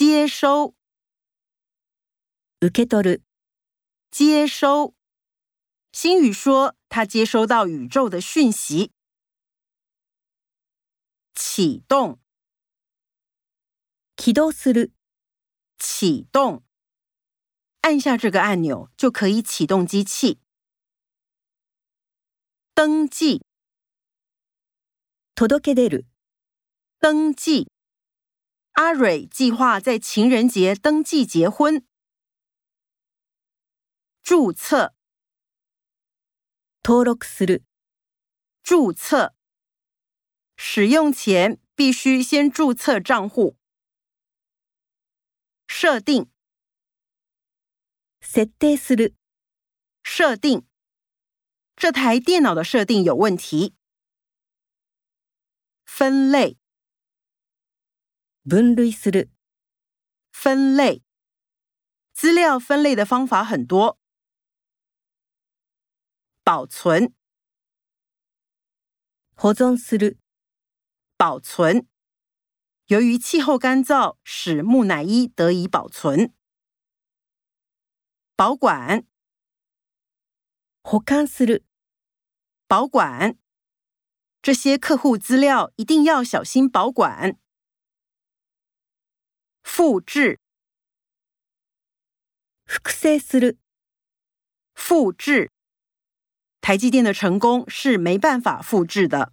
接收，受け取る。接收，星宇说他接收到宇宙的讯息。启动，起動する。启动，按下这个按钮就可以启动机器。登记，届け出る。登记。阿蕊计划在情人节登记结婚。注册。登録する。注册。使用前必须先注册账户。设定。設定する。设定。这台电脑的设定有问题。分类。分类する，分类。资料分类的方法很多。保存。保存する，保存。由于气候干燥，使木乃伊得以保存。保管。保管する，保管。这些客户资料一定要小心保管。复制，複製する。复制，台积电的成功是没办法复制的。